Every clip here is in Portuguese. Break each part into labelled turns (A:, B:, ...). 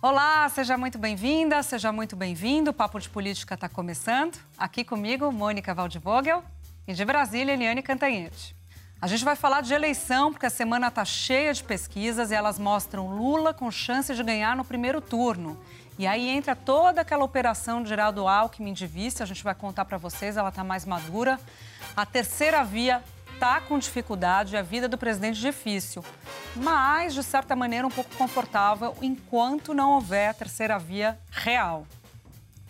A: Olá, seja muito bem-vinda, seja muito bem-vindo. O Papo de Política está começando. Aqui comigo, Mônica Waldvogel e de Brasília, Eliane Cantanhete. A gente vai falar de eleição, porque a semana está cheia de pesquisas e elas mostram Lula com chance de ganhar no primeiro turno. E aí entra toda aquela operação de Geraldo Alckmin de vice, a gente vai contar para vocês, ela está mais madura. A terceira via está com dificuldade, a vida do presidente difícil, mas, de certa maneira, um pouco confortável enquanto não houver a terceira via real.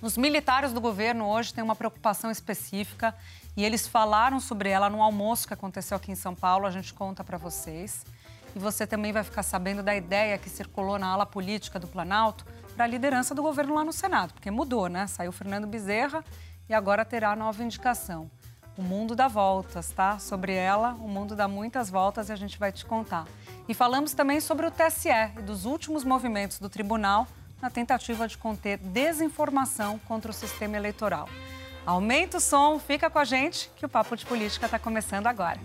A: Os militares do governo hoje têm uma preocupação específica e eles falaram sobre ela no almoço que aconteceu aqui em São Paulo. A gente conta para vocês. E você também vai ficar sabendo da ideia que circulou na ala política do Planalto para a liderança do governo lá no Senado, porque mudou, né? Saiu Fernando Bezerra e agora terá nova indicação. O mundo dá voltas, tá? Sobre ela, o mundo dá muitas voltas e a gente vai te contar. E falamos também sobre o TSE e dos últimos movimentos do tribunal na tentativa de conter desinformação contra o sistema eleitoral. Aumenta o som, fica com a gente, que o Papo de Política está começando agora.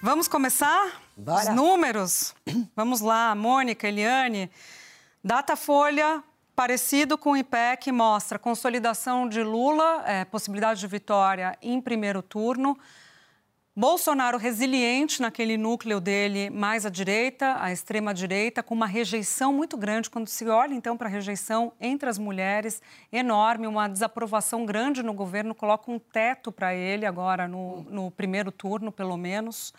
A: Vamos começar?
B: Bora.
A: Os números? Vamos lá, Mônica, Eliane. Datafolha parecido com o IPEC mostra consolidação de Lula, é, possibilidade de vitória em primeiro turno. Bolsonaro resiliente naquele núcleo dele mais à direita, à extrema direita, com uma rejeição muito grande quando se olha então para a rejeição entre as mulheres enorme, uma desaprovação grande no governo, coloca um teto para ele agora no, no primeiro turno, pelo menos.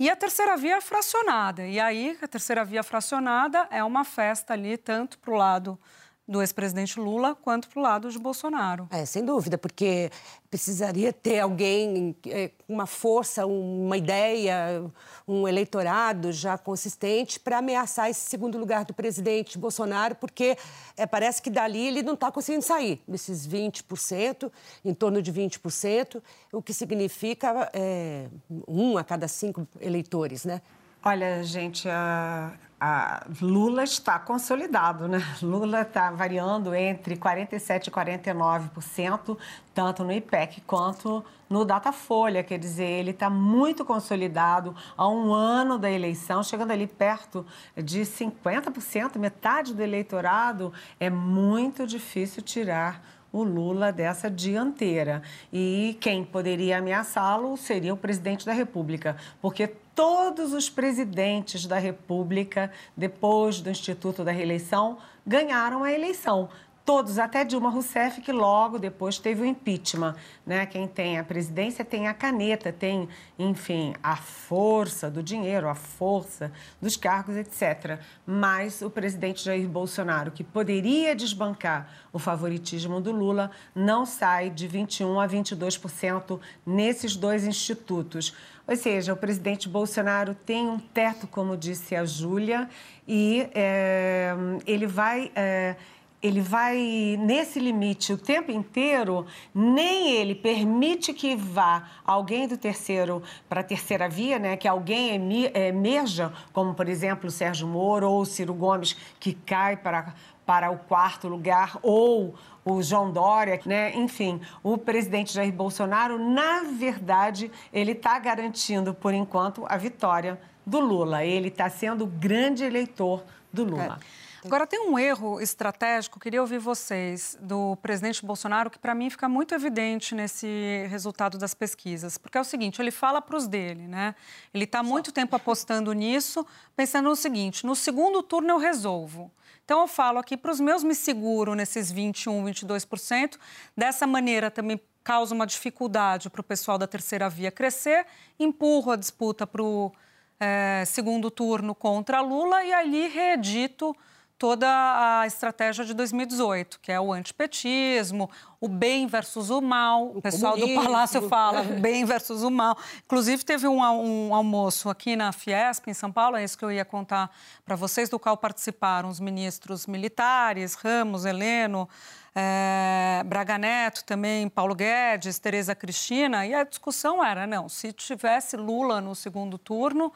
A: E a terceira via fracionada. E aí, a terceira via fracionada é uma festa ali, tanto para o lado do ex-presidente Lula quanto para o lado de Bolsonaro.
B: É, sem dúvida, porque precisaria ter alguém é, com uma força, uma ideia, um eleitorado já consistente para ameaçar esse segundo lugar do presidente Bolsonaro, porque é, parece que dali ele não está conseguindo sair, desses 20%, em torno de 20%, o que significa é, um a cada cinco eleitores, né?
C: Olha, gente, a, a Lula está consolidado, né? Lula está variando entre 47% e 49%, tanto no IPEC quanto no Datafolha. Quer dizer, ele está muito consolidado há um ano da eleição, chegando ali perto de 50%, metade do eleitorado. É muito difícil tirar o Lula dessa dianteira. E quem poderia ameaçá-lo seria o presidente da República, porque todos os presidentes da República, depois do Instituto da Reeleição, ganharam a eleição todos, até Dilma Rousseff, que logo depois teve o impeachment. Né? Quem tem a presidência tem a caneta, tem, enfim, a força do dinheiro, a força dos cargos, etc. Mas o presidente Jair Bolsonaro, que poderia desbancar o favoritismo do Lula, não sai de 21% a 22% nesses dois institutos. Ou seja, o presidente Bolsonaro tem um teto, como disse a Júlia, e é, ele vai. É, ele vai nesse limite o tempo inteiro, nem ele permite que vá alguém do terceiro para a terceira via, né, que alguém emerja, como por exemplo o Sérgio Moro ou o Ciro Gomes, que cai para, para o quarto lugar, ou o João Dória, né? enfim, o presidente Jair Bolsonaro, na verdade, ele está garantindo, por enquanto, a vitória do Lula. Ele está sendo o grande eleitor do Lula.
A: É. Agora, tem um erro estratégico, queria ouvir vocês, do presidente Bolsonaro, que para mim fica muito evidente nesse resultado das pesquisas. Porque é o seguinte: ele fala para os dele, né? Ele está muito tempo apostando nisso, pensando no seguinte: no segundo turno eu resolvo. Então, eu falo aqui para os meus, me seguro nesses 21%, 22%. Dessa maneira, também causa uma dificuldade para o pessoal da terceira via crescer, empurro a disputa para o é, segundo turno contra Lula e ali reedito toda a estratégia de 2018, que é o antipetismo, o bem versus o mal. O, o pessoal do Palácio fala o bem versus o mal. Inclusive, teve um, um, almoço aqui na Fiesp, em São Paulo, é isso que eu ia contar para vocês, do qual participaram os ministros militares, Ramos, Heleno, é, Braga Neto também, Paulo Guedes, Tereza Cristina, e a discussão era, não, se tivesse Lula no segundo turno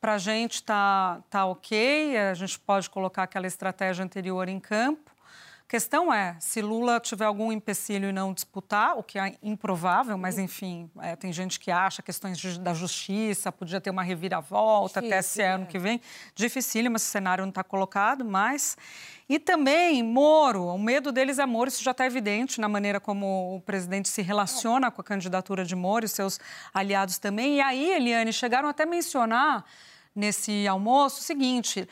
A: para a gente está tá ok, a gente pode colocar aquela estratégia anterior em campo. Questão é, se Lula tiver algum empecilho e não disputar, o que é improvável, mas enfim, é, tem gente que acha questões de, da justiça, podia ter uma reviravolta Difícil, até esse é. ano que vem. Dificílimo, esse cenário não está colocado, mas... E também Moro, o medo deles é Moro, isso já está evidente na maneira como o presidente se relaciona com a candidatura de Moro e seus aliados também. E aí, Eliane, chegaram até a mencionar nesse almoço o seguinte: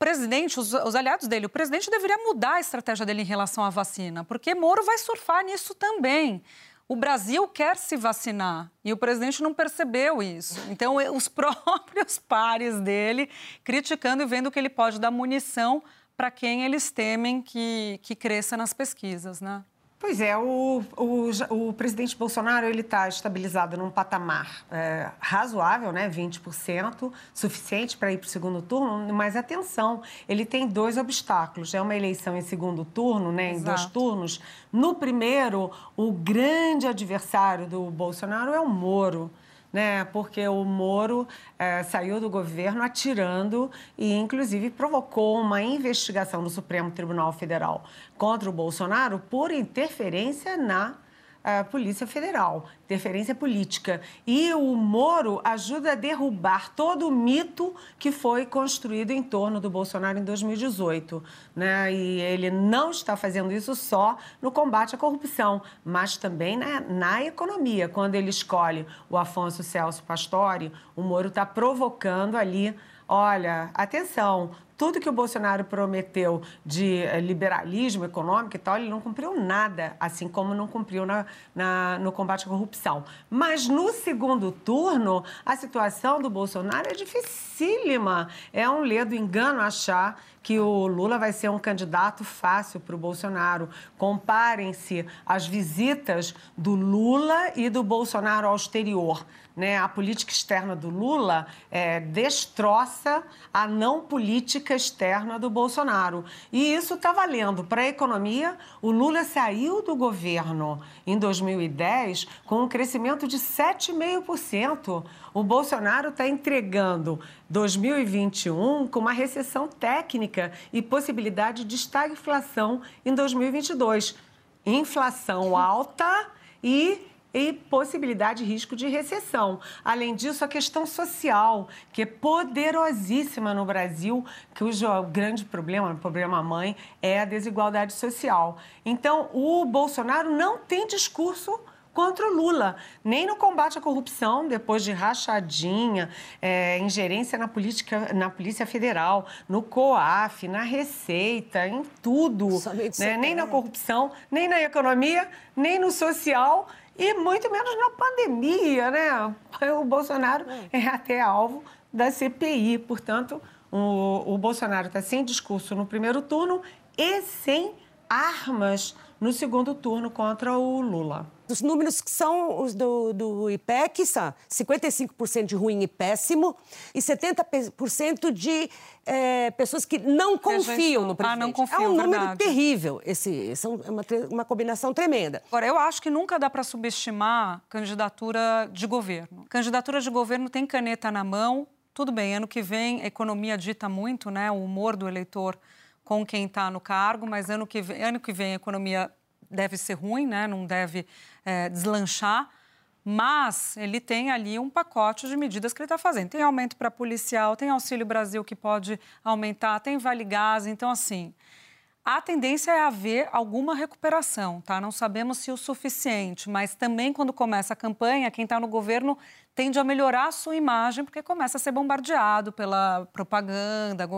A: presidente, os, os, aliados dele, o presidente deveria mudar a estratégia dele em relação à vacina, porque Moro vai surfar nisso também. O Brasil quer se vacinar e o presidente não percebeu isso. Então, os próprios pares dele criticando e vendo que ele pode dar munição para quem eles temem que, que cresça nas pesquisas, né?
C: Pois é, o, o, o presidente Bolsonaro ele está estabilizado num patamar é, razoável, né, 20%, suficiente para ir para o segundo turno, mas atenção, ele tem dois obstáculos. É uma eleição em segundo turno, né, em dois turnos. No primeiro, o grande adversário do Bolsonaro é o Moro né? Porque o Moro é, saiu do governo atirando e, inclusive, provocou uma investigação no Supremo Tribunal Federal contra o Bolsonaro por interferência na a Polícia Federal, interferência política. E o Moro ajuda a derrubar todo o mito que foi construído em torno do Bolsonaro em 2018. Né? E ele não está fazendo isso só no combate à corrupção, mas também na, na economia. Quando ele escolhe o Afonso Celso Pastore, o Moro está provocando ali olha, atenção, tudo que o Bolsonaro prometeu de eh, liberalismo econômico e tal, ele não cumpriu nada, assim como não cumpriu na, na, no combate à corrupção. Mas no segundo turno, a situação do Bolsonaro é dificílima. É um ledo engano achar que o Lula vai ser um candidato fácil para o Bolsonaro. Comparem-se as visitas do Lula e do Bolsonaro ao exterior né, a política externa do Lula é, destroça a não política externa do Bolsonaro. E isso está valendo para a economia. O Lula saiu do governo em 2010 com um crescimento de 7,5%. O Bolsonaro está entregando 2021 com uma recessão técnica e possibilidade de estagflação em 2022. Inflação alta e e possibilidade de risco de recessão. Além disso, a questão social, que é poderosíssima no Brasil, que o grande problema, o problema mãe, é a desigualdade social. Então, o Bolsonaro não tem discurso contra o Lula, nem no combate à corrupção, depois de rachadinha, é, ingerência na, política, na Polícia Federal, no COAF, na Receita, em tudo. Né? Nem na corrupção, nem na economia, nem no social e muito menos na pandemia, né? O Bolsonaro é, é até alvo da CPI. Portanto, o, o Bolsonaro está sem discurso no primeiro turno e sem armas no segundo turno contra o Lula.
B: Os números que são os do, do IPEC são 55% de ruim e péssimo e 70% de é, pessoas que não confiam no presidente.
A: Ah, não confiam,
B: é um número
A: verdade.
B: terrível, esse, é uma, uma combinação tremenda.
A: Agora, eu acho que nunca dá para subestimar candidatura de governo. Candidatura de governo tem caneta na mão, tudo bem, ano que vem a economia dita muito, né, o humor do eleitor com quem está no cargo, mas ano que, vem, ano que vem a economia deve ser ruim, né? não deve é, deslanchar, mas ele tem ali um pacote de medidas que ele está fazendo. Tem aumento para policial, tem Auxílio Brasil que pode aumentar, tem Vale Gás, então assim. A tendência é haver alguma recuperação, tá? Não sabemos se o suficiente, mas também quando começa a campanha, quem está no governo tende a melhorar a sua imagem, porque começa a ser bombardeado pela propaganda,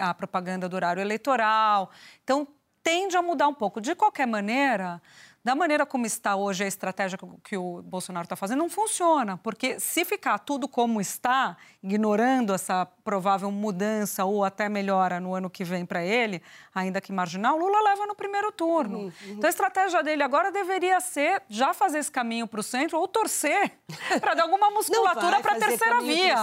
A: a propaganda do horário eleitoral. Então, tende a mudar um pouco. De qualquer maneira, da maneira como está hoje a estratégia que o Bolsonaro está fazendo, não funciona. Porque se ficar tudo como está, ignorando essa provável mudança ou até melhora no ano que vem para ele, ainda que marginal, Lula leva no primeiro turno. Uhum, uhum. Então a estratégia dele agora deveria ser já fazer esse caminho para o centro ou torcer para dar alguma musculatura para a terceira via.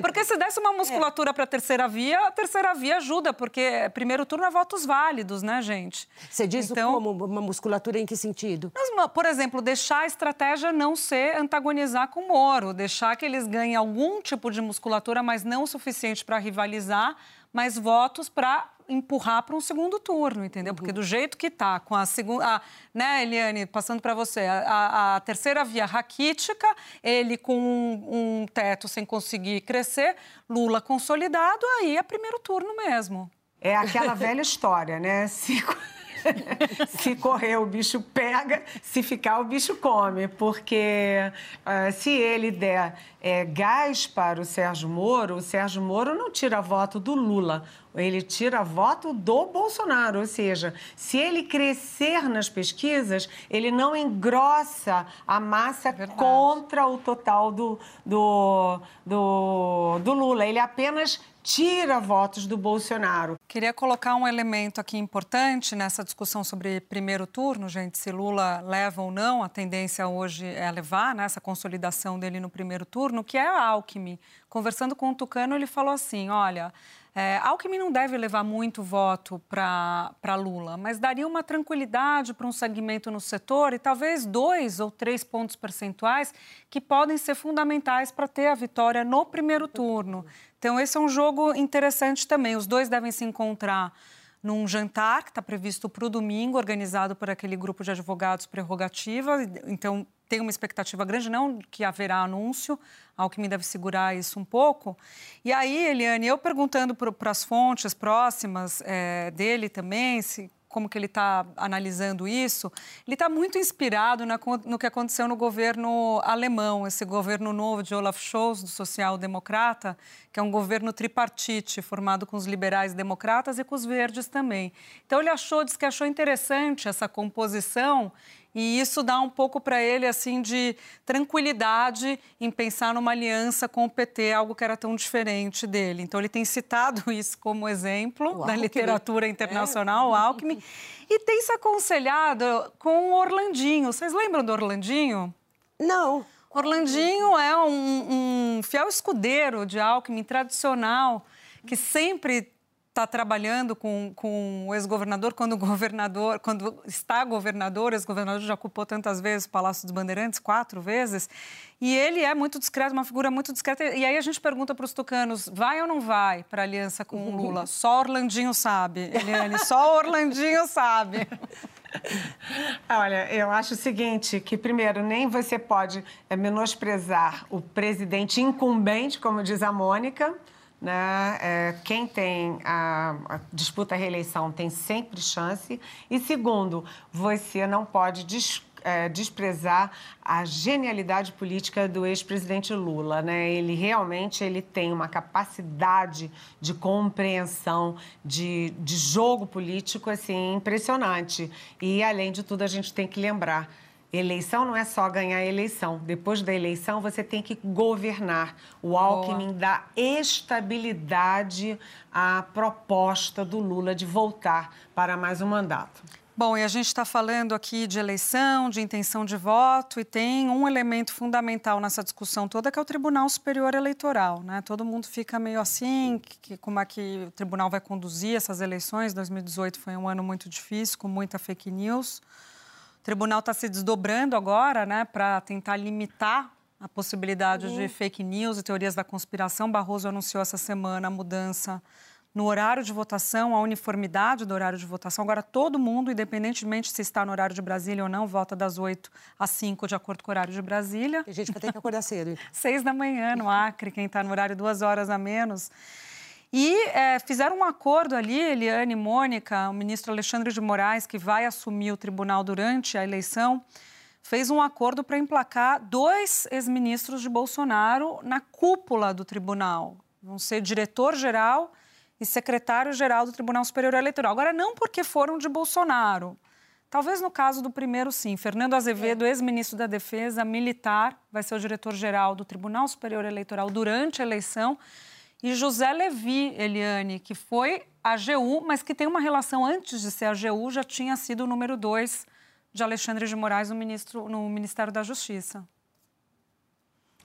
A: Porque se desse uma musculatura é. para a terceira via, a terceira via ajuda, porque primeiro turno é votos válidos, né, gente?
B: Você diz então, como uma musculatura em que sentido?
A: Mas, por exemplo, deixar a estratégia não ser antagonizar com o Moro, deixar que eles ganhem algum tipo de musculatura, mas não o suficiente para rivalizar, mas votos para empurrar para um segundo turno, entendeu? Uhum. Porque do jeito que está, com a segunda, né, Eliane, passando para você, a, a, terceira via raquítica, ele com um, um, teto sem conseguir crescer, Lula consolidado, aí é primeiro turno mesmo.
C: É aquela velha história, né? Se se correr, o bicho pega, se ficar, o bicho come. Porque uh, se ele der é, gás para o Sérgio Moro, o Sérgio Moro não tira voto do Lula, ele tira voto do Bolsonaro. Ou seja, se ele crescer nas pesquisas, ele não engrossa a massa Verdade. contra o total do, do, do, do Lula. Ele apenas tira votos do Bolsonaro.
A: Queria colocar um elemento aqui importante nessa discussão sobre primeiro turno, gente, se Lula leva ou não, a tendência hoje é levar né, essa consolidação dele no primeiro turno, que é a Alckmin. Conversando com o Tucano, ele falou assim, olha, é, Alckmin não deve levar muito voto para Lula, mas daria uma tranquilidade para um segmento no setor e talvez dois ou três pontos percentuais que podem ser fundamentais para ter a vitória no primeiro turno. Então, esse é um jogo interessante também. Os dois devem se encontrar num jantar que está previsto para o domingo, organizado por aquele grupo de advogados prerrogativa. Então, tem uma expectativa grande, não que haverá anúncio, Alckmin deve segurar isso um pouco. E aí, Eliane, eu perguntando para as fontes próximas é, dele também, se, como que ele está analisando isso, ele está muito inspirado na, no que aconteceu no governo alemão, esse governo novo de Olaf Scholz, do social-democrata, que é um governo tripartite, formado com os liberais democratas e com os verdes também. Então ele achou, disse que achou interessante essa composição e isso dá um pouco para ele assim de tranquilidade em pensar numa aliança com o PT, algo que era tão diferente dele. Então ele tem citado isso como exemplo o da literatura internacional, é. o Alckmin, e tem se aconselhado com o Orlandinho. Vocês lembram do Orlandinho?
B: Não.
A: Orlandinho é um, um fiel escudeiro de Alckmin tradicional que sempre está trabalhando com, com o ex-governador, quando o governador, quando está governador, o ex-governador já ocupou tantas vezes o Palácio dos Bandeirantes, quatro vezes, e ele é muito discreto, uma figura muito discreta. E aí a gente pergunta para os tucanos, vai ou não vai para a aliança com o Lula? Só Orlandinho sabe, Eliane, só Orlandinho sabe.
C: Olha, eu acho o seguinte, que primeiro, nem você pode é, menosprezar o presidente incumbente, como diz a Mônica, né? É, quem tem a, a, disputa a reeleição tem sempre chance. E segundo, você não pode des, é, desprezar a genialidade política do ex-presidente Lula, né? Ele realmente ele tem uma capacidade de compreensão de, de jogo político assim impressionante. E além de tudo a gente tem que lembrar Eleição não é só ganhar a eleição. Depois da eleição, você tem que governar. O Alckmin Boa. dá estabilidade à proposta do Lula de voltar para mais um mandato.
A: Bom, e a gente está falando aqui de eleição, de intenção de voto, e tem um elemento fundamental nessa discussão toda, que é o Tribunal Superior Eleitoral. Né? Todo mundo fica meio assim, que, como é que o tribunal vai conduzir essas eleições. 2018 foi um ano muito difícil, com muita fake news. O tribunal está se desdobrando agora né, para tentar limitar a possibilidade uhum. de fake news e teorias da conspiração. Barroso anunciou essa semana a mudança no horário de votação, a uniformidade do horário de votação. Agora, todo mundo, independentemente se está no horário de Brasília ou não, vota das 8 às 5, de acordo com o horário de Brasília.
B: A gente vai ter que acordar cedo.
A: Seis da manhã no Acre, quem está no horário duas horas a menos. E é, fizeram um acordo ali, Eliane e Mônica, o ministro Alexandre de Moraes, que vai assumir o tribunal durante a eleição, fez um acordo para emplacar dois ex-ministros de Bolsonaro na cúpula do tribunal. Vão ser diretor-geral e secretário-geral do Tribunal Superior Eleitoral. Agora, não porque foram de Bolsonaro. Talvez no caso do primeiro, sim. Fernando Azevedo, é. ex-ministro da Defesa, militar, vai ser o diretor-geral do Tribunal Superior Eleitoral durante a eleição. E José Levi, Eliane, que foi a AGU, mas que tem uma relação antes de ser a AGU, já tinha sido o número dois de Alexandre de Moraes no, ministro, no Ministério da Justiça.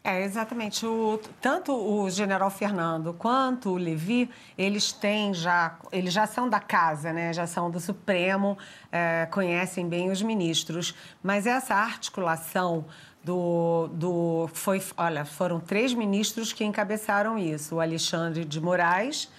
C: É, exatamente. O, tanto o general Fernando quanto o Levi, eles têm já, eles já são da casa, né? já são do Supremo, é, conhecem bem os ministros. Mas essa articulação do, do. Foi, olha, foram três ministros que encabeçaram isso: o Alexandre de Moraes,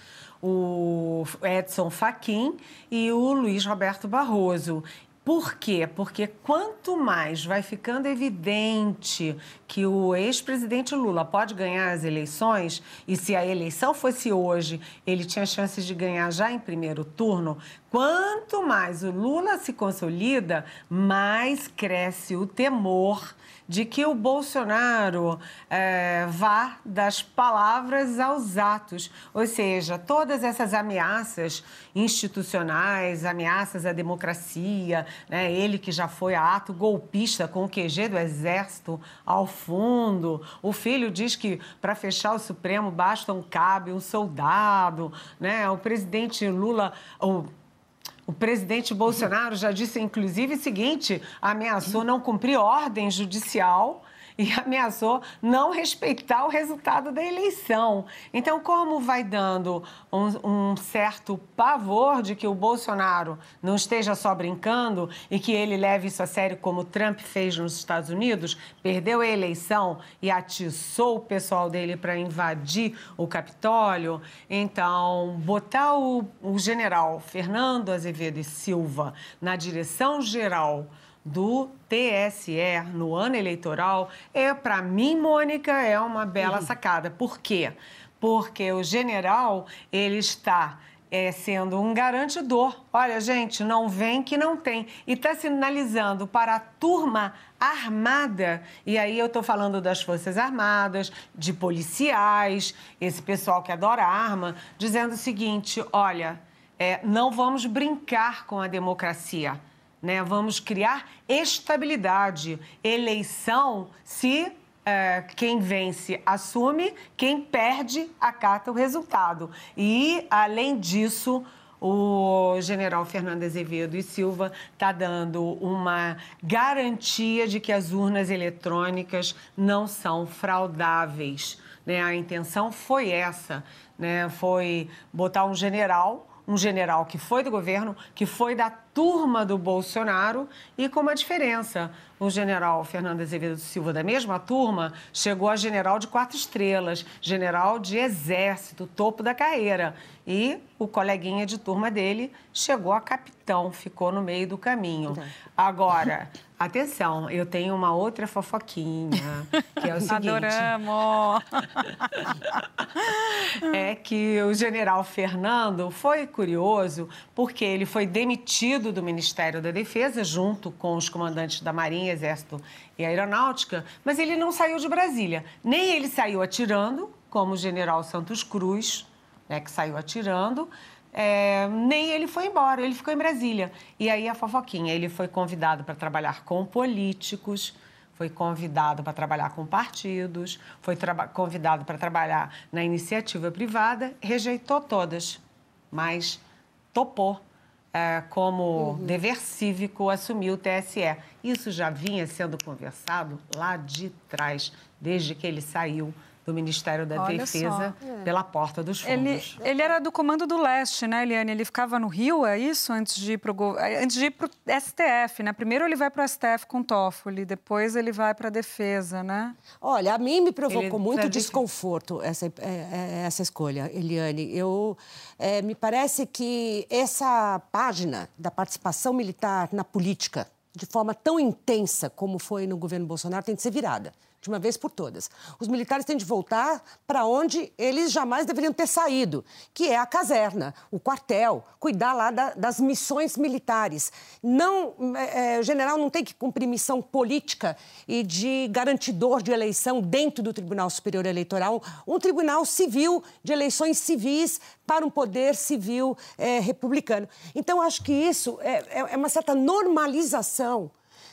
C: o Edson Fachin e o Luiz Roberto Barroso. Por quê? Porque quanto mais vai ficando evidente que o ex-presidente Lula pode ganhar as eleições, e se a eleição fosse hoje, ele tinha chances de ganhar já em primeiro turno, quanto mais o Lula se consolida, mais cresce o temor de que o Bolsonaro é, vá das palavras aos atos. Ou seja, todas essas ameaças institucionais, ameaças à democracia, né? ele que já foi a ato golpista com o QG do Exército ao fundo. O filho diz que para fechar o Supremo basta um cabe, um soldado. Né? O presidente Lula. O o presidente Bolsonaro já disse, inclusive, o seguinte: ameaçou não cumprir ordem judicial e ameaçou não respeitar o resultado da eleição. Então, como vai dando um, um, certo pavor de que o Bolsonaro não esteja só brincando e que ele leve isso a sério, como Trump fez nos Estados Unidos, perdeu a eleição e atiçou o pessoal dele para invadir o Capitólio, então, botar o, o general Fernando Azevedo e Silva na direção geral do TSE no ano eleitoral é, para mim, Mônica, é uma bela uhum. sacada. Por quê? Porque o general, ele está é, sendo um garantidor. Olha, gente, não vem que não tem. E está sinalizando para a turma armada, e aí eu estou falando das Forças Armadas, de policiais, esse pessoal que adora arma, dizendo o seguinte: olha, é, não vamos brincar com a democracia né? Vamos criar estabilidade. Eleição, se é, quem vence assume, quem perde acata o resultado. E, além disso, o general Fernando Azevedo e Silva está dando uma garantia de que as urnas eletrônicas não são fraudáveis. Né? A intenção foi essa, né? foi botar um general um general que foi do governo, que foi da turma do Bolsonaro e com uma diferença. O general Fernando Azevedo Silva, da mesma turma, chegou a general de quatro estrelas, general de exército, topo da carreira. E o coleguinha de turma dele chegou a capitão, ficou no meio do caminho. Agora, atenção, eu tenho uma outra fofoquinha, que é o seguinte...
A: Adoramos!
C: é que o general Fernando foi curioso porque ele foi demitido do Ministério da Defesa, junto com os comandantes da Marinha, Exército e Aeronáutica, mas ele não saiu de Brasília. Nem ele saiu atirando, como o general Santos Cruz, né, que saiu atirando, é, nem ele foi embora, ele ficou em Brasília. E aí a fofoquinha, ele foi convidado para trabalhar com políticos, foi convidado para trabalhar com partidos, foi convidado para trabalhar na iniciativa privada, rejeitou todas, mas topou como uhum. dever cívico assumir o TSE. Isso já vinha sendo conversado lá de trás, desde que ele saiu do Ministério da Olha Defesa é. pela porta dos
A: fundos. Ele, ele, era do Comando do Leste, né, Eliane? Ele ficava no Rio, é isso? Antes de ir para o antes de ir pro STF, né? Primeiro ele vai para o STF com Toffoli, depois ele vai para a Defesa, né?
B: Olha, a mim me provocou ele muito desconforto essa, é, é, essa escolha, Eliane. Eu, é, me parece que essa página da participação militar na política, de forma tão intensa como foi no governo Bolsonaro, tem que ser virada de uma vez por todas. Os militares têm de voltar para onde eles jamais deveriam ter saído, que é a caserna, o quartel, cuidar lá da, das missões militares. Não, é, o general não tem que cumprir missão política e de garantidor de eleição dentro do Tribunal Superior Eleitoral, um tribunal civil de eleições civis para um poder civil é, republicano. Então, acho que isso é, é uma certa normalização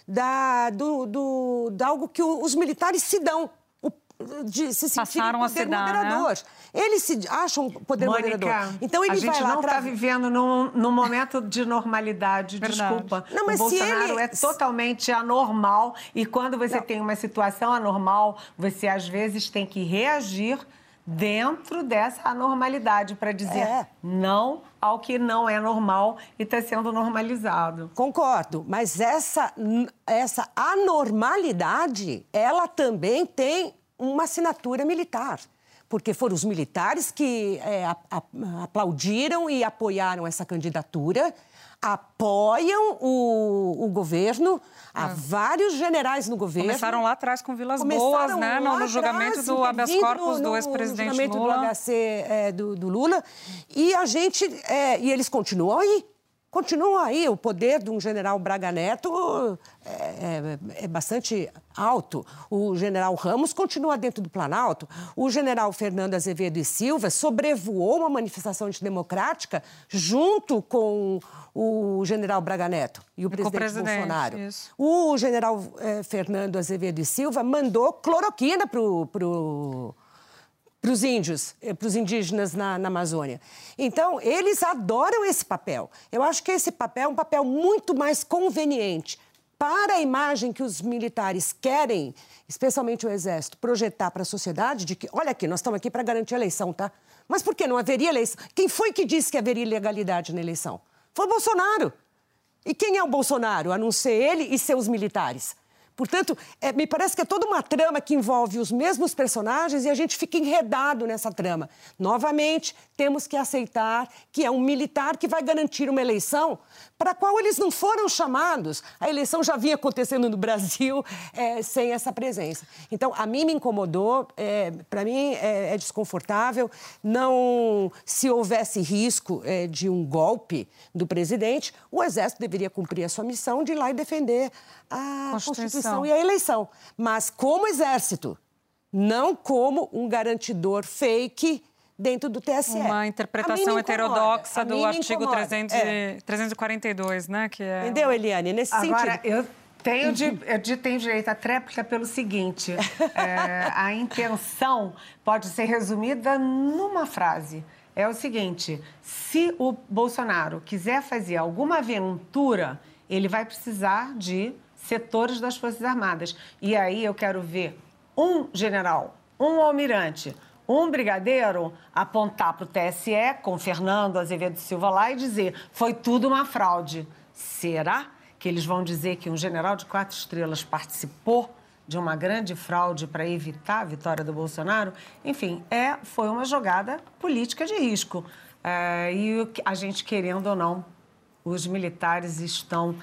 B: da, do, do, de algo que os militares se dão. De se
A: Passaram a se dar, moderador. Né?
B: Eles se acham poder
C: Mônica,
B: moderador. Então ele
C: a gente
B: vai lá
C: não está vivendo num, num, momento de normalidade. Verdade. Desculpa. Não, mas o Bolsonaro ele... é totalmente anormal e quando você não. tem uma situação anormal, você às vezes tem que reagir dentro dessa anormalidade para dizer é. não ao que não é normal e está sendo normalizado.
B: Concordo, mas essa, essa anormalidade, ela também tem uma assinatura militar porque foram os militares que é, aplaudiram e apoiaram essa candidatura apoiam o, o governo, há é. vários generais no governo.
A: Começaram lá atrás com Vilas Boas, né? No, no julgamento do habeas corpus do ex-presidente Lula.
B: Do HC é, do, do, Lula. E a gente... É, e eles continuam aí. Continua aí, o poder de um general Braga Neto é, é, é, bastante alto. O general Ramos continua dentro do Planalto. O general Fernando Azevedo e Silva sobrevoou uma manifestação antidemocrática junto com o general Braga Neto e o presidente, presidente Bolsonaro. Isso. O general é, Fernando Azevedo e Silva mandou cloroquina para o para os índios, eh, para os indígenas na, na, Amazônia. Então, eles adoram esse papel. Eu acho que esse papel é um papel muito mais conveniente para a imagem que os militares querem, especialmente o Exército, projetar para a sociedade de que, olha aqui, nós estamos aqui para garantir a eleição, tá? Mas por que não haveria eleição? Quem foi que disse que haveria ilegalidade na eleição? Foi o Bolsonaro. E quem é o Bolsonaro, a não ser ele e seus militares? Portanto, é, me parece que é toda uma trama que envolve os mesmos personagens e a gente fica enredado nessa trama. Novamente, temos que aceitar que é um militar que vai garantir uma eleição para a qual eles não foram chamados. A eleição já vinha acontecendo no Brasil é, sem essa presença. Então, a mim me incomodou, é, para mim é, é, desconfortável. Não, se houvesse risco é, de um golpe do presidente, o Exército deveria cumprir a sua missão de ir lá e defender a Constituição, Constituição e a eleição. Mas como exército, não como um garantidor fake dentro do TSE.
A: Uma interpretação heterodoxa do artigo 300, é. 342, né? Que é...
B: Entendeu, Eliane? Nesse
C: Agora,
B: sentido.
C: Eu... Tenho, de, eu tenho direito à tréplica pelo seguinte: é, a intenção pode ser resumida numa frase. É o seguinte: se o Bolsonaro quiser fazer alguma aventura, ele vai precisar de setores das Forças Armadas. E aí eu quero ver um general, um almirante, um brigadeiro apontar para o TSE com Fernando Azevedo Silva lá e dizer foi tudo uma fraude. Será que eles vão dizer que um general de quatro estrelas participou de uma grande fraude para evitar a vitória do Bolsonaro? Enfim, é, foi uma jogada política de risco. É, e a gente, querendo ou não, os militares estão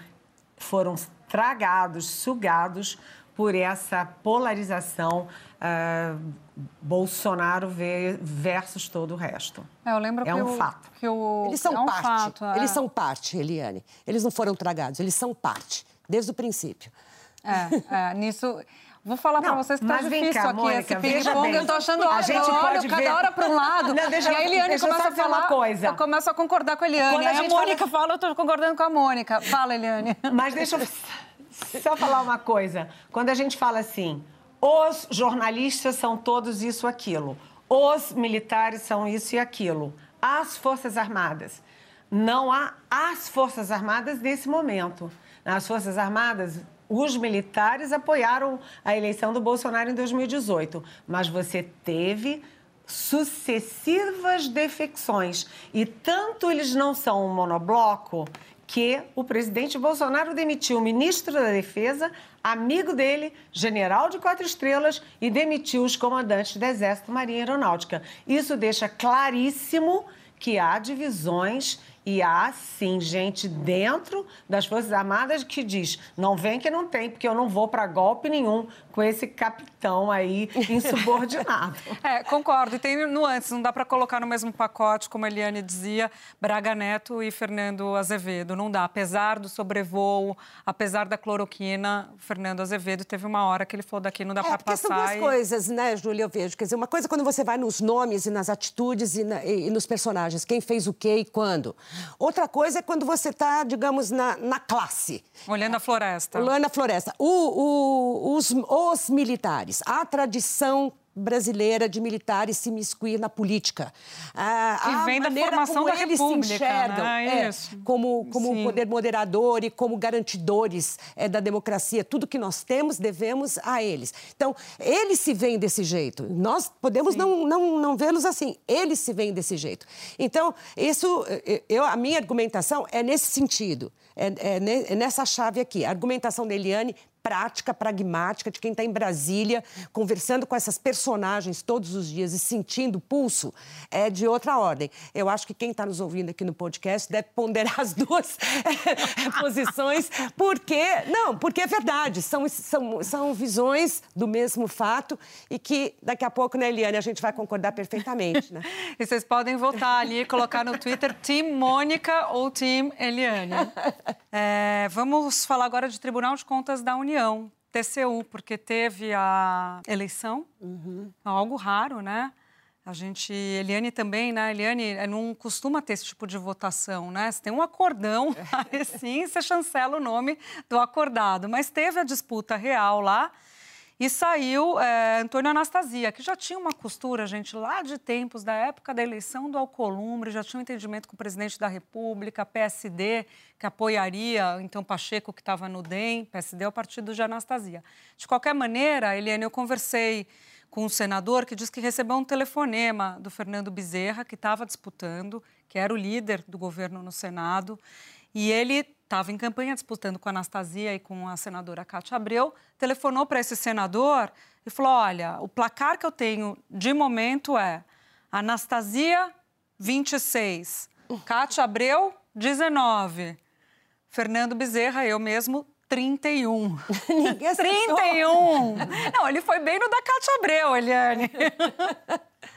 C: foram tragados, sugados por essa polarização uh, Bolsonaro versus todo o resto.
A: É, eu lembro
C: é
A: que
C: um
A: o,
C: fato.
A: Que o,
B: eles são
A: é um
B: parte.
A: Fato, é.
B: Eles são parte, Eliane. Eles não foram tragados, eles são parte, desde o princípio.
A: É, é nisso. Vou falar para vocês que tá difícil cá, aqui
C: Mônica,
A: esse ping-pong. Eu tô achando, a gente eu olho cada ver... hora para um lado. Não, deixa, e a Eliane começa a falar, uma coisa. eu começo a concordar com a Eliane. Quando a, a Mônica fala... fala, eu tô concordando com a Mônica. Fala, Eliane.
C: Mas deixa eu só falar uma coisa. Quando a gente fala assim, os jornalistas são todos isso, aquilo. Os militares são isso e aquilo. As Forças Armadas. Não há as Forças Armadas nesse momento. As Forças Armadas os militares apoiaram a eleição do Bolsonaro em 2018, mas você teve sucessivas defecções e tanto eles não são um monobloco que o presidente Bolsonaro demitiu o ministro da Defesa, amigo dele, general de quatro estrelas, e demitiu os comandantes do Exército, Marinha e Aeronáutica. Isso deixa claríssimo que há divisões E há, sim, gente dentro das Forças Armadas que diz: não vem que não tem, porque eu não vou para golpe nenhum com esse capitão aí insubordinado.
A: é, concordo. E tem nuances, não dá para colocar no mesmo pacote, como a Eliane dizia, Braga Neto e Fernando Azevedo. Não dá. Apesar do sobrevoo, apesar da cloroquina, Fernando Azevedo teve uma hora que ele falou daqui não dá
B: é,
A: para passar.
B: São duas e... coisas, né, Júlia? Eu vejo. Quer dizer, uma coisa é quando você vai nos nomes e nas atitudes e, na, e, e nos personagens, quem fez o quê e quando. Outra coisa é quando você está, digamos, na, na classe.
A: Olhando a floresta.
B: Olhando a floresta. O, o, os, os militares, a tradição brasileira de militares se miscuir na política.
A: Ah, que vem da formação da
B: eles
A: República,
B: se enxergam
A: né?
B: é, como, como poder moderador e como garantidores é, da democracia. Tudo que nós temos, devemos a eles. Então, eles se veem desse jeito. Nós podemos não, não, não vê-los assim. Eles se veem desse jeito. Então, isso, eu, a minha argumentação é nesse sentido. É, é, é nessa chave aqui. A argumentação da Eliane prática, pragmática, de quem está em Brasília, conversando com essas personagens todos os dias e sentindo o pulso, é de outra ordem. Eu acho que quem está nos ouvindo aqui no podcast deve ponderar as duas posições, porque. Não, porque é verdade, são, são, são visões do mesmo fato e que daqui a pouco, né, Eliane, a gente vai concordar perfeitamente, né?
A: e vocês podem votar ali e colocar no Twitter Team Mônica ou Team Eliane. É, vamos falar agora de Tribunal de Contas da União. União, TCU, porque teve a eleição, uhum. algo raro, né? A gente, Eliane também, né? Eliane é, não costuma ter esse tipo de votação, né? Você tem um acordão, aí sim você chancela o nome do acordado. Mas teve a disputa real lá e saiu é, Antônio Anastasia, que já tinha uma costura, gente, lá de tempos, da época da eleição do Alcolumbre, já tinha um entendimento com o presidente da República, PSD, que apoiaria, então, Pacheco, que estava no DEM, PSD é o partido de Anastasia. De qualquer maneira, Eliane, eu conversei com um senador que disse que recebeu um telefonema do Fernando Bezerra, que estava disputando, que era o líder do governo no Senado, e ele estava em campanha disputando com a Anastasia e com a senadora Cátia Abreu, telefonou para esse senador e falou: Olha, o placar que eu tenho de momento é Anastasia, 26, Cátia Abreu, 19, Fernando Bezerra, eu mesmo, 31.
B: Ninguém
A: 31! Não, ele foi bem no da Cátia Abreu, Eliane.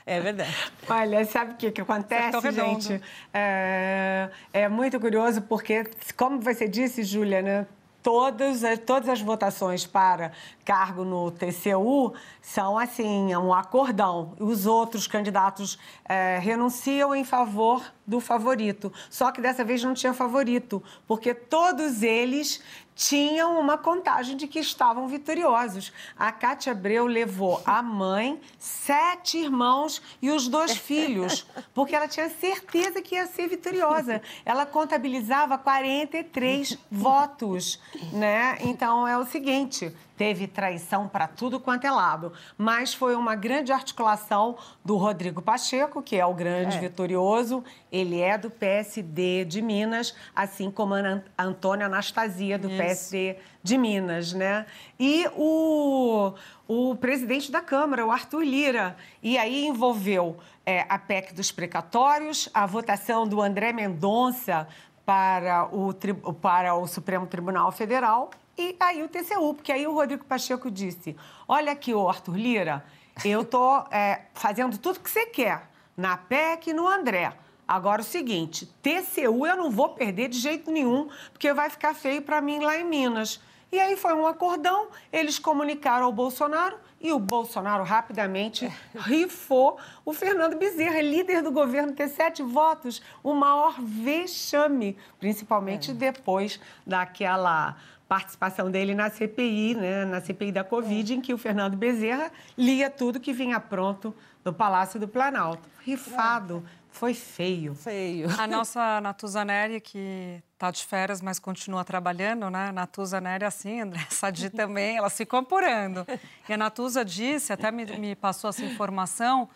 B: É verdade.
C: Olha, sabe o que, que acontece, gente? É, é, muito curioso porque, como você disse, Júlia, né? Todas, todas as votações para cargo no TCU são assim, um acordão. Os outros candidatos é, renunciam em favor do favorito. Só que dessa vez não tinha favorito, porque todos eles tinham uma contagem de que estavam vitoriosos. A Cátia Abreu levou a mãe, sete irmãos e os dois filhos, porque ela tinha certeza que ia ser vitoriosa. Ela contabilizava 43 votos, né? Então é o seguinte, teve traição para tudo quanto é lado. Mas foi uma grande articulação do Rodrigo Pacheco, que é o grande é. vitorioso. Ele é do PSD de Minas, assim como a Antônia Anastasia, do Isso. PSD de Minas, né? E o, o presidente da Câmara, o Arthur Lira. E aí envolveu é, a PEC dos precatórios, a votação do André Mendonça para o, para o Supremo Tribunal Federal e aí o TCU, porque aí o Rodrigo Pacheco disse: Olha aqui, ô Arthur Lira, eu tô é, fazendo tudo que você quer, na PEC e no André. Agora o seguinte, TCU eu não vou perder de jeito nenhum, porque vai ficar feio para mim lá em Minas. E aí foi um acordão, eles comunicaram ao Bolsonaro e o Bolsonaro rapidamente rifou o Fernando Bezerra, líder do governo, ter sete votos, o maior vexame, principalmente é. depois daquela participação dele na CPI, né, na CPI da Covid, em que o Fernando Bezerra lia tudo que vinha pronto do Palácio do Planalto. Rifado. Foi feio.
B: Feio.
A: A nossa Natuza Neri, que está de férias, mas continua trabalhando, né? Natuza Neri, assim, André Sadi também, elas ficam apurando. E a Natuza disse, até me, me passou essa informação,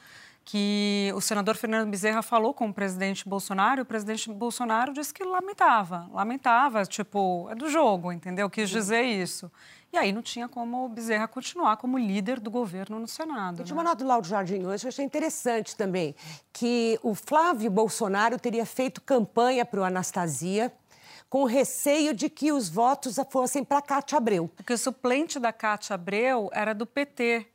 A: que o senador Fernando Bezerra falou com o presidente Bolsonaro e o presidente Bolsonaro disse que lamentava, lamentava, tipo, é do jogo, entendeu? Quis dizer isso. E aí não tinha como o Bezerra continuar como líder do governo no Senado.
B: Eu tinha
A: né?
B: uma nota do Lauro Jardim hoje, eu achei interessante também, que o Flávio Bolsonaro teria feito campanha para o Anastasia com receio de que os votos fossem para Cátia Abreu.
A: Porque o suplente da Cátia Abreu era do PT.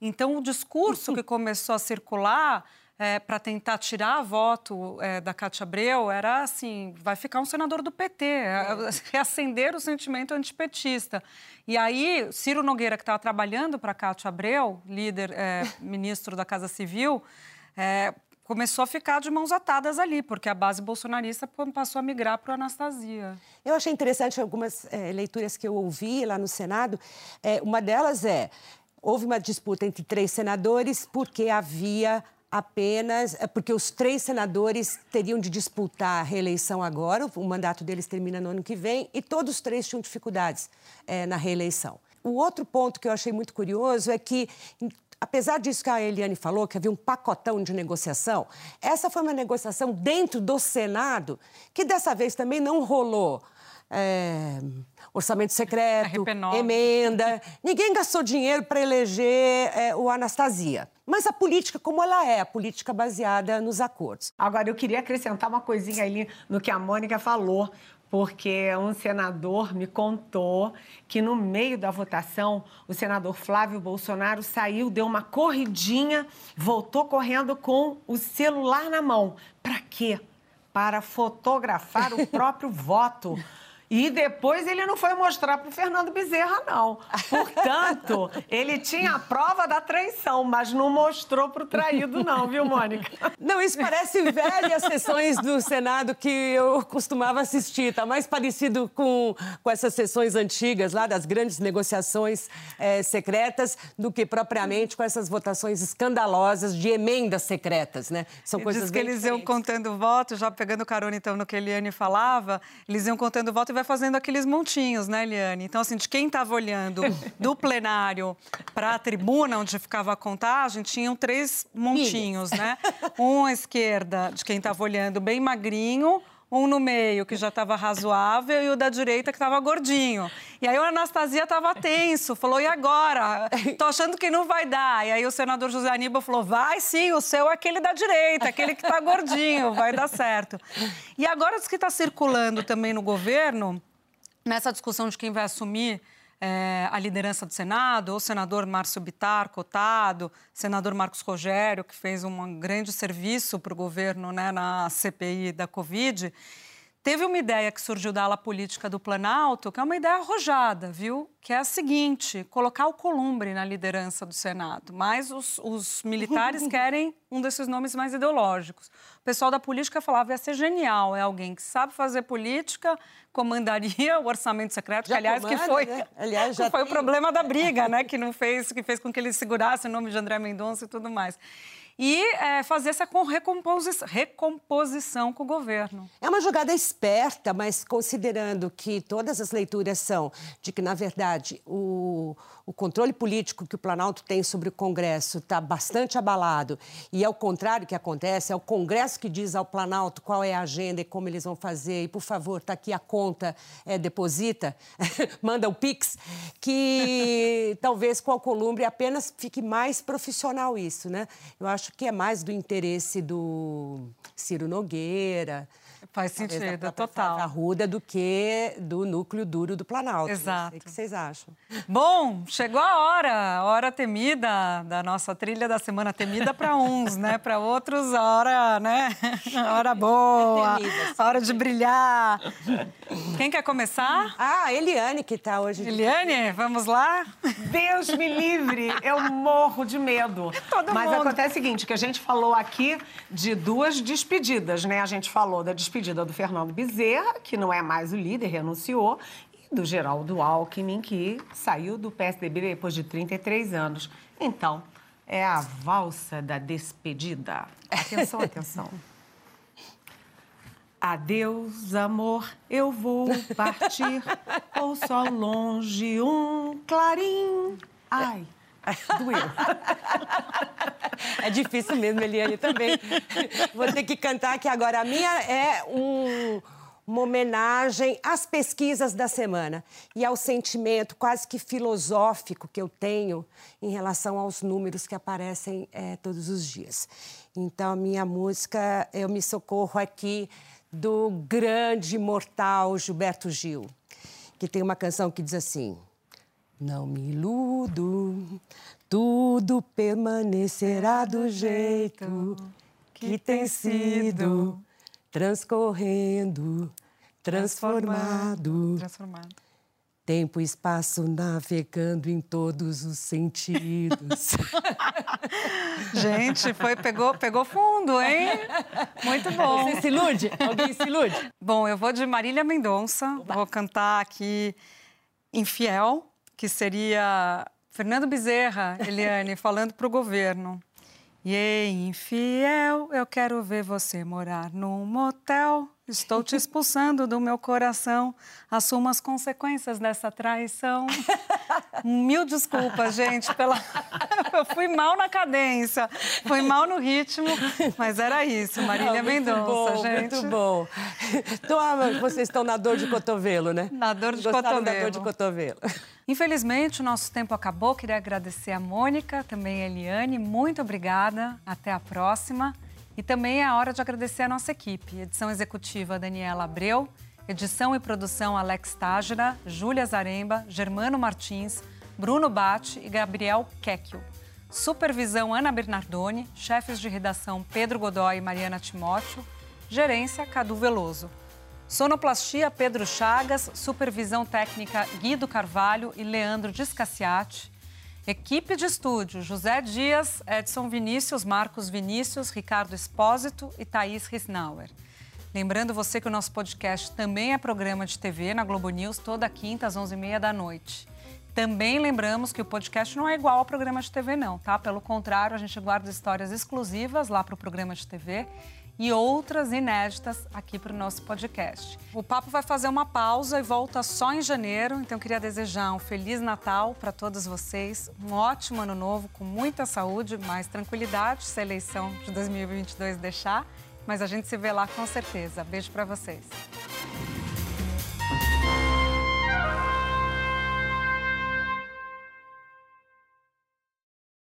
A: Então, o discurso que começou a circular é, para tentar tirar voto é, da Cátia Abreu era assim: vai ficar um senador do PT, é, reacender o sentimento antipetista. E aí, Ciro Nogueira, que estava trabalhando para Cátia Abreu, líder, é, ministro da Casa Civil, é, começou a ficar de mãos atadas ali, porque a base bolsonarista passou a migrar para o Anastasia.
B: Eu achei interessante algumas é, leituras que eu ouvi lá no Senado. Uma delas é: houve uma disputa entre três senadores porque havia apenas é, porque os três senadores teriam de disputar a reeleição agora, o mandato deles termina no ano que vem, e todos os três tinham dificuldades é, na reeleição. O outro ponto que eu achei muito curioso é que, apesar disso que a Eliane falou, que havia um pacotão de negociação, essa foi uma negociação dentro do Senado, que dessa vez também não rolou. É, orçamento secreto, emenda. Ninguém gastou dinheiro para eleger é, o Anastasia. Mas a política, como ela é, a política baseada nos acordos.
C: Agora, eu queria acrescentar uma coisinha ali no que a Mônica falou, porque um senador me contou que no meio da votação, o senador Flávio Bolsonaro saiu, deu uma corridinha, voltou correndo com o celular na mão. Para quê? Para fotografar o próprio voto. E depois ele não foi mostrar para o Fernando Bezerra, não. Portanto, ele tinha a prova da traição, mas não mostrou para o traído, não, viu, Mônica?
B: Não, isso parece velhas sessões do Senado que eu costumava assistir. Está mais parecido com, com essas sessões antigas lá, das grandes negociações é, secretas, do que propriamente com essas votações escandalosas de emendas secretas, né?
A: São coisas diz que eles diferentes. iam contando votos, já pegando carona, então, no que a Eliane falava, eles iam contando voto e vai fazendo aqueles montinhos, né, Eliane? Então, assim, de quem estava olhando do plenário para a tribuna, onde ficava a contagem, tinham três montinhos, né? Um à esquerda, de quem estava olhando, bem magrinho, um no meio, que já estava razoável, e o da direita, que estava gordinho. E aí o Anastasia estava tenso, falou, e agora? Tô achando que não vai dar. E aí o senador José Aníbal falou, vai sim, o seu é aquele da direita, aquele que está gordinho, vai dar certo. E agora diz que está circulando também no governo nessa discussão de quem vai assumir é, a liderança do Senado, o senador Márcio Bitar, cotado, senador Marcos Rogério, que fez um grande serviço para o governo né, na CPI da Covid, teve uma ideia que surgiu da ala política do Planalto, que é uma ideia arrojada, viu? Que é a seguinte: colocar o Columbre na liderança do Senado. Mas os, os militares querem um desses nomes mais ideológicos. O pessoal da política falava ia ser genial, é alguém que sabe fazer política, comandaria o orçamento secreto,
B: já
A: que aliás
B: comanda,
A: que foi,
B: né? aliás, já
A: foi
B: tem.
A: o problema da briga, né? Que não fez, que fez com que ele segurasse o nome de André Mendonça e tudo mais e é, fazer essa recomposição, recomposição com o governo.
B: É uma jogada esperta, mas considerando que todas as leituras são de que, na verdade, o, o controle político que o Planalto tem sobre o Congresso está bastante abalado, e é o contrário que acontece, é o Congresso que diz ao Planalto qual é a agenda e como eles vão fazer, e, por favor, está aqui a conta, é, deposita, manda o Pix, que talvez com o Alcolumbre apenas fique mais profissional isso, né? Eu acho que é mais do interesse do Ciro Nogueira.
A: Faz sentido, total.
B: Arruda do que do núcleo duro do Planalto.
A: Exato.
B: O que vocês acham?
A: Bom, chegou a hora, a hora temida da nossa trilha da semana temida para uns, né? Para outros, a hora, né? A hora boa, é temida, a hora de brilhar. Quem quer começar?
B: Ah, Eliane que está hoje.
A: Eliane, vamos lá?
C: Deus me livre, eu morro de medo.
A: Todo
C: Mas
A: mundo.
C: acontece o seguinte, que a gente falou aqui de duas despedidas, né? A gente falou da despedida do Fernando Bezerra, que não é mais o líder, renunciou, e do Geraldo Alckmin, que saiu do PSDB depois de 33 anos. Então, é a valsa da despedida. Atenção, atenção. Adeus, amor, eu vou partir. Ouço ao longe um clarim. Ai, doeu.
B: É difícil mesmo, Eliane, também. Vou ter que cantar aqui agora. A minha é um, uma homenagem às pesquisas da semana e ao sentimento quase que filosófico que eu tenho em relação aos números que aparecem é, todos os dias. Então, a minha música, eu me socorro aqui do grande imortal Gilberto Gil, que tem uma canção que diz assim: Não me iludo, tudo permanecerá do jeito que tem sido transcorrendo, transformado.
A: Transformado.
B: Tempo e espaço navegando em todos os sentidos.
A: Gente, foi, pegou, pegou fundo, hein? Muito bom.
B: Você se ilude? Alguém se ilude?
A: Bom, eu vou de Marília Mendonça. Vou cantar aqui Infiel, que seria Fernando Bezerra, Eliane, falando para o governo. E infiel, eu quero ver você morar num motel. Estou te expulsando do meu coração. Assuma as consequências dessa traição. Mil desculpas, gente, pela. eu fui mal na cadência, fui mal no ritmo, mas era isso, Marília Mendonça, gente.
B: Muito bom. Então, vocês estão na dor de cotovelo, né?
A: Na dor de
B: Gostaram
A: cotovelo.
B: da dor de cotovelo.
A: Infelizmente, o nosso tempo acabou. Queria agradecer a Mônica, também a Eliane. Muito obrigada. Até a próxima. E também é a hora de agradecer a nossa equipe. Edição executiva Daniela Abreu, edição e produção Alex Tágira, Júlia Zaremba, Germano Martins, Bruno Bate e Gabriel Kekio. Supervisão Ana Bernardoni, chefes de redação Pedro Godoy e Mariana Timóteo, gerência Cadu Veloso. Sonoplastia Pedro Chagas, supervisão técnica Guido Carvalho e Leandro Discassiati. Equipe de estúdio: José Dias, Edson Vinícius, Marcos Vinícius, Ricardo Espósito e Thaís Risnauer. Lembrando você que o nosso podcast também é programa de TV na Globo News toda quinta às 11h30 da noite. Também lembramos que o podcast não é igual ao programa de TV, não, tá? Pelo contrário, a gente guarda histórias exclusivas lá para o programa de TV e outras inéditas aqui para o nosso podcast. O Papo vai fazer uma pausa e volta só em janeiro, então queria desejar um Feliz Natal para todos vocês, um ótimo ano novo, com muita saúde, mais tranquilidade, se a eleição de 2022 deixar, mas a gente se vê lá com certeza. Beijo para vocês.